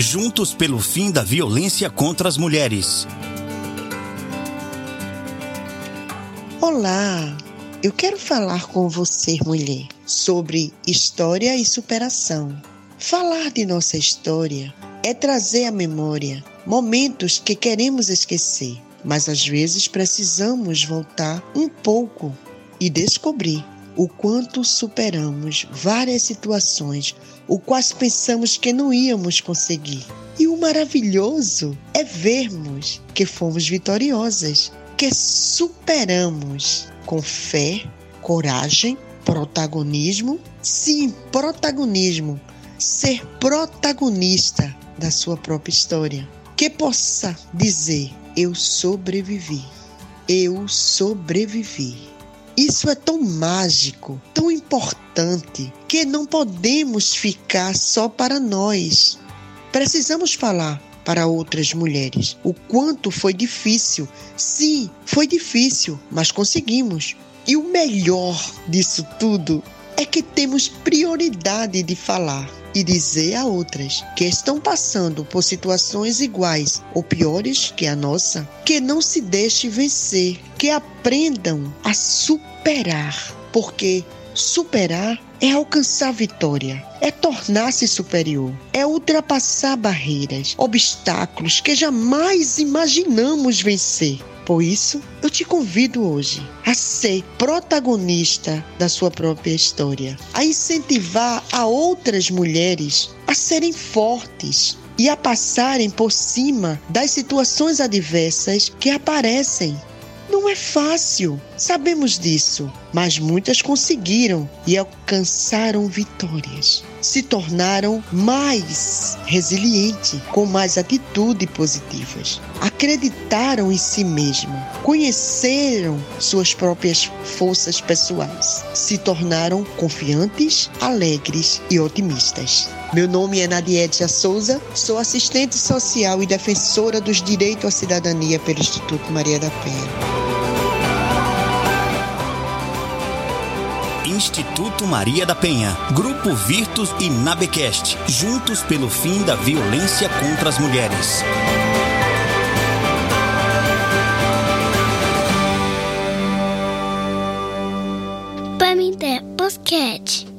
Juntos pelo fim da violência contra as mulheres. Olá, eu quero falar com você, mulher, sobre história e superação. Falar de nossa história é trazer à memória momentos que queremos esquecer, mas às vezes precisamos voltar um pouco e descobrir o quanto superamos várias situações, o quais pensamos que não íamos conseguir. E o maravilhoso é vermos que fomos vitoriosas, que superamos com fé, coragem, protagonismo. Sim, protagonismo. Ser protagonista da sua própria história. Que possa dizer: Eu sobrevivi. Eu sobrevivi. Isso é tão mágico, tão importante, que não podemos ficar só para nós. Precisamos falar para outras mulheres. O quanto foi difícil. Sim, foi difícil, mas conseguimos. E o melhor disso tudo é que temos prioridade de falar e dizer a outras que estão passando por situações iguais ou piores que a nossa, que não se deixe vencer, que aprendam a superar, porque superar é alcançar vitória, é tornar-se superior, é ultrapassar barreiras, obstáculos que jamais imaginamos vencer. Por isso, eu te convido hoje a ser protagonista da sua própria história, a incentivar a outras mulheres a serem fortes e a passarem por cima das situações adversas que aparecem não é fácil, sabemos disso, mas muitas conseguiram e alcançaram vitórias. Se tornaram mais resilientes, com mais atitude positivas. Acreditaram em si mesmo, conheceram suas próprias forças pessoais, se tornaram confiantes, alegres e otimistas. Meu nome é Nadietia Souza, sou assistente social e defensora dos direitos à cidadania pelo Instituto Maria da Penha. Instituto Maria da Penha, Grupo Virtus e Nabecast, juntos pelo fim da violência contra as mulheres. Paminté Bosquete